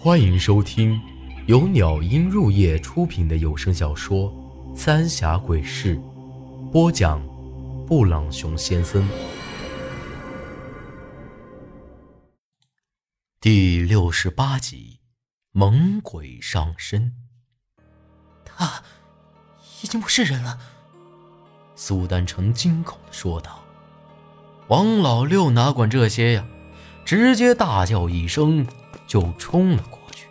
欢迎收听由鸟音入夜出品的有声小说《三峡鬼事》，播讲：布朗熊先生。第六十八集，猛鬼上身。他已经不是人了，苏丹成惊恐的说道。王老六哪管这些呀，直接大叫一声就冲了过去。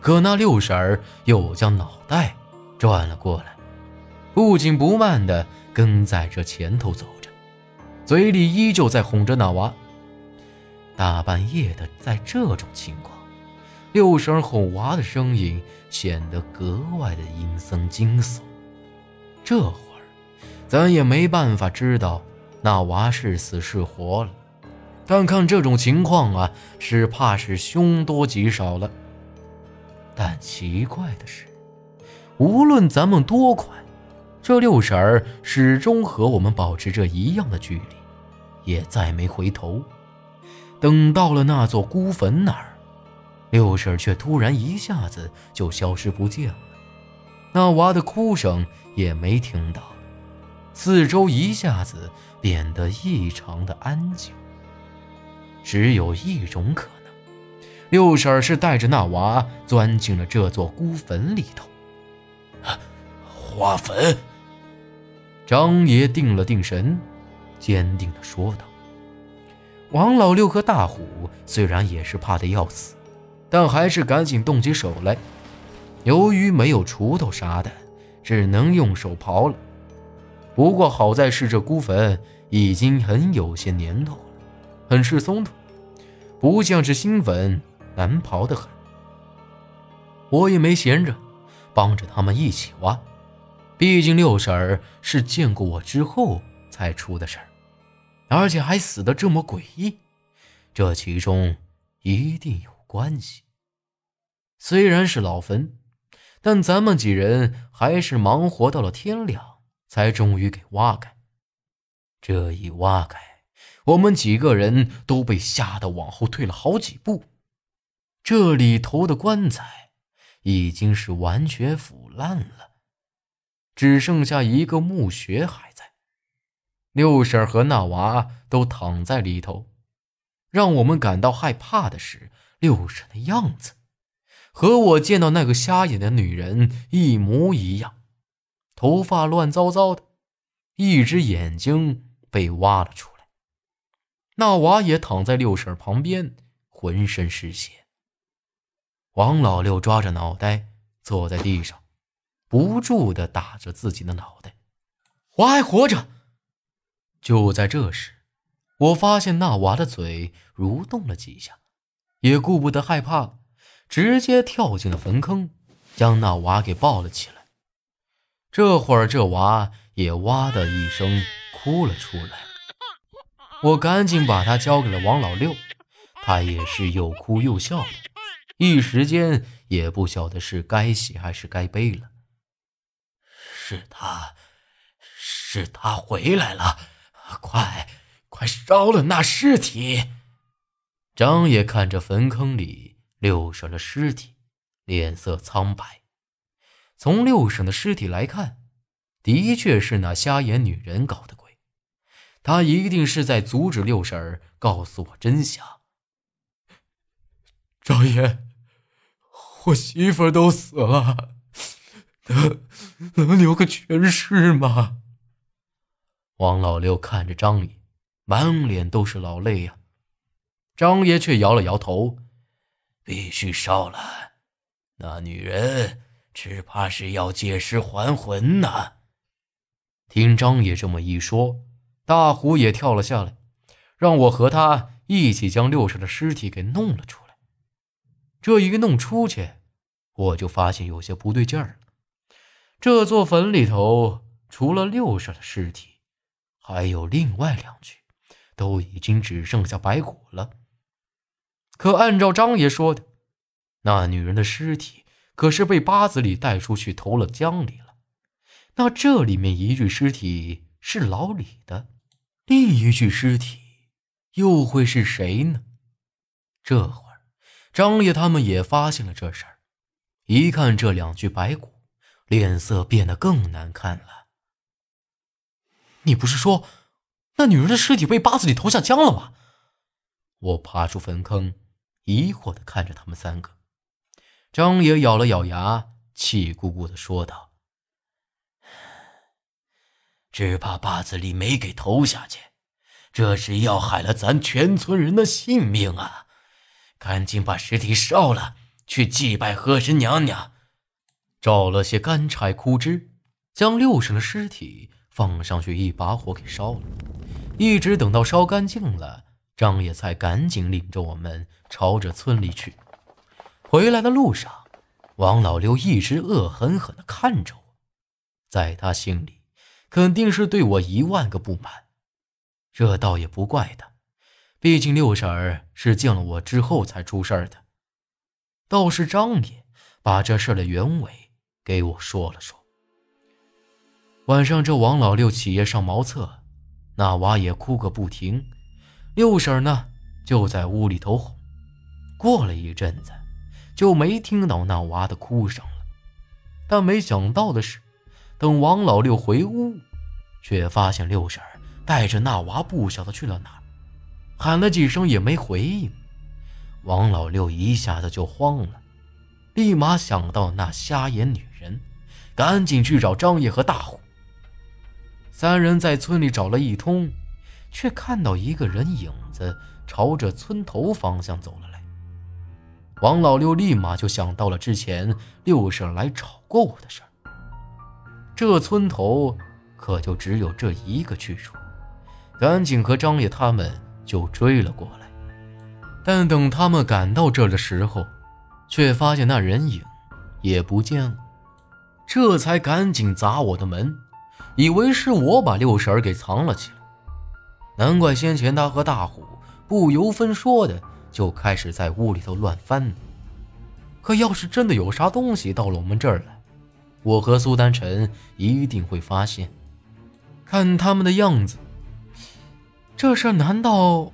可那六婶儿又将脑袋转了过来，不紧不慢的跟在这前头走着，嘴里依旧在哄着那娃。大半夜的，在这种情况，六婶儿哄娃的声音显得格外的阴森惊悚。这会儿，咱也没办法知道那娃是死是活了，但看这种情况啊，是怕是凶多吉少了。但奇怪的是，无论咱们多快，这六婶儿始终和我们保持着一样的距离，也再没回头。等到了那座孤坟那儿，六婶却突然一下子就消失不见了，那娃的哭声也没听到，四周一下子变得异常的安静。只有一种可能，六婶是带着那娃钻进了这座孤坟里头。花坟。张爷定了定神，坚定地说道。王老六和大虎虽然也是怕得要死，但还是赶紧动起手来。由于没有锄头啥的，只能用手刨了。不过好在是这孤坟已经很有些年头，很是松土，不像是新坟难刨得很。我也没闲着，帮着他们一起挖。毕竟六婶儿是见过我之后才出的事儿。而且还死得这么诡异，这其中一定有关系。虽然是老坟，但咱们几人还是忙活到了天亮，才终于给挖开。这一挖开，我们几个人都被吓得往后退了好几步。这里头的棺材已经是完全腐烂了，只剩下一个墓穴还在。六婶和那娃都躺在里头，让我们感到害怕的是，六婶的样子和我见到那个瞎眼的女人一模一样，头发乱糟糟的，一只眼睛被挖了出来。那娃也躺在六婶旁边，浑身是血。王老六抓着脑袋坐在地上，不住地打着自己的脑袋：“娃还活着。”就在这时，我发现那娃的嘴蠕动了几下，也顾不得害怕，直接跳进了坟坑，将那娃给抱了起来。这会儿，这娃也哇的一声哭了出来。我赶紧把他交给了王老六，他也是又哭又笑的，一时间也不晓得是该喜还是该悲了。是他，是他回来了。快，快烧了那尸体！张爷看着坟坑里六婶的尸体，脸色苍白。从六婶的尸体来看，的确是那瞎眼女人搞的鬼。他一定是在阻止六婶告诉我真相。张爷，我媳妇都死了，能能留个全尸吗？王老六看着张爷，满脸都是老泪呀。张爷却摇了摇头：“必须烧了，那女人只怕是要借尸还魂呢。”听张爷这么一说，大虎也跳了下来，让我和他一起将六婶的尸体给弄了出来。这一弄出去，我就发现有些不对劲儿了。这座坟里头，除了六婶的尸体，还有另外两具，都已经只剩下白骨了。可按照张爷说的，那女人的尸体可是被八子里带出去投了江里了。那这里面一具尸体是老李的，另一具尸体又会是谁呢？这会儿，张爷他们也发现了这事儿，一看这两具白骨，脸色变得更难看了。你不是说那女人的尸体被八子里投下江了吗？我爬出坟坑，疑惑的看着他们三个。张爷咬了咬牙，气鼓鼓的说道。只怕八子里没给投下去，这是要害了咱全村人的性命啊！赶紧把尸体烧了，去祭拜河神娘娘。找了些干柴枯枝，将六婶的尸体放上去，一把火给烧了。一直等到烧干净了，张野才赶紧领着我们朝着村里去。回来的路上，王老六一直恶狠狠地看着我，在他心里。肯定是对我一万个不满，这倒也不怪他，毕竟六婶儿是见了我之后才出事儿的。倒是张爷把这事的原委给我说了说。晚上这王老六起夜上茅厕，那娃也哭个不停，六婶儿呢就在屋里头哄。过了一阵子，就没听到那娃的哭声了。但没想到的是。等王老六回屋，却发现六婶带着那娃不晓得去了哪儿，喊了几声也没回应。王老六一下子就慌了，立马想到那瞎眼女人，赶紧去找张爷和大虎。三人在村里找了一通，却看到一个人影子朝着村头方向走了来。王老六立马就想到了之前六婶来找过我的事儿。这村头可就只有这一个去处，赶紧和张爷他们就追了过来。但等他们赶到这的时候，却发现那人影也不见了，这才赶紧砸我的门，以为是我把六婶儿给藏了起来。难怪先前他和大虎不由分说的就开始在屋里头乱翻。可要是真的有啥东西到了我们这儿来，我和苏丹晨一定会发现。看他们的样子，这事难道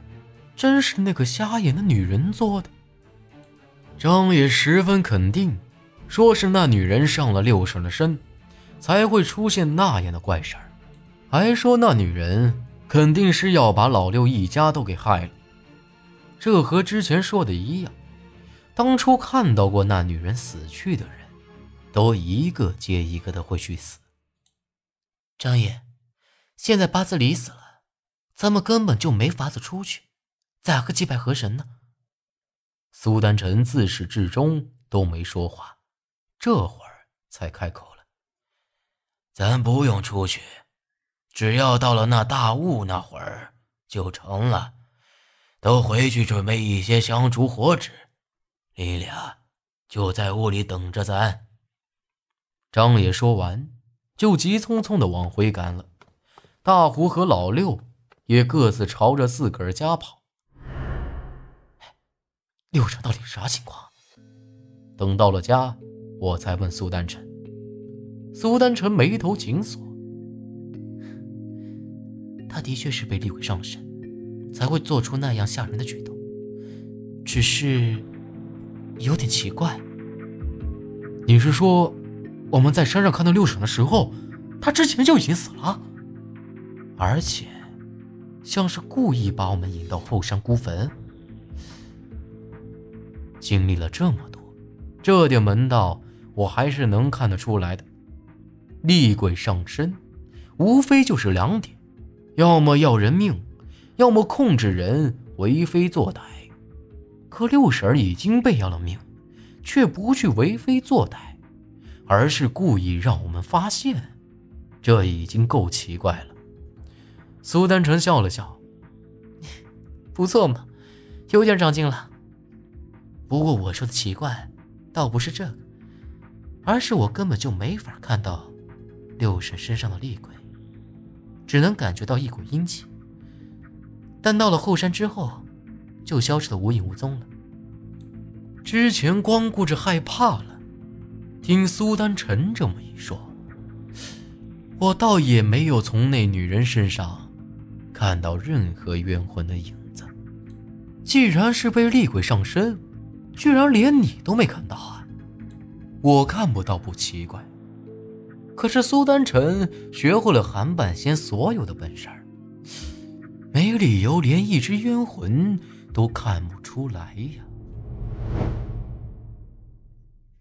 真是那个瞎眼的女人做的？张也十分肯定，说是那女人上了六婶的身，才会出现那样的怪事儿。还说那女人肯定是要把老六一家都给害了。这和之前说的一样，当初看到过那女人死去的人。都一个接一个的会去死。张爷，现在八字里死了，咱们根本就没法子出去，咋个祭拜河神呢？苏丹臣自始至终都没说话，这会儿才开口了：“咱不用出去，只要到了那大雾那会儿就成了。都回去准备一些香烛火纸，你俩就在屋里等着咱。”张爷说完，就急匆匆的往回赶了。大胡和老六也各自朝着自个儿家跑。六婶到底啥情况？等到了家，我才问苏丹臣。苏丹臣眉头紧锁。他的确是被厉鬼上了身，才会做出那样吓人的举动。只是有点奇怪。你是说？我们在山上看到六婶的时候，她之前就已经死了，而且像是故意把我们引到后山孤坟。经历了这么多，这点门道我还是能看得出来的。厉鬼上身，无非就是两点：要么要人命，要么控制人为非作歹。可六婶已经被要了命，却不去为非作歹。而是故意让我们发现，这已经够奇怪了。苏丹成笑了笑：“ 不错嘛，有点长进了。不过我说的奇怪，倒不是这个，而是我根本就没法看到六婶身上的厉鬼，只能感觉到一股阴气。但到了后山之后，就消失的无影无踪了。之前光顾着害怕了。”听苏丹臣这么一说，我倒也没有从那女人身上看到任何冤魂的影子。既然是被厉鬼上身，居然连你都没看到啊！我看不到不奇怪，可是苏丹臣学会了韩半仙所有的本事，没理由连一只冤魂都看不出来呀。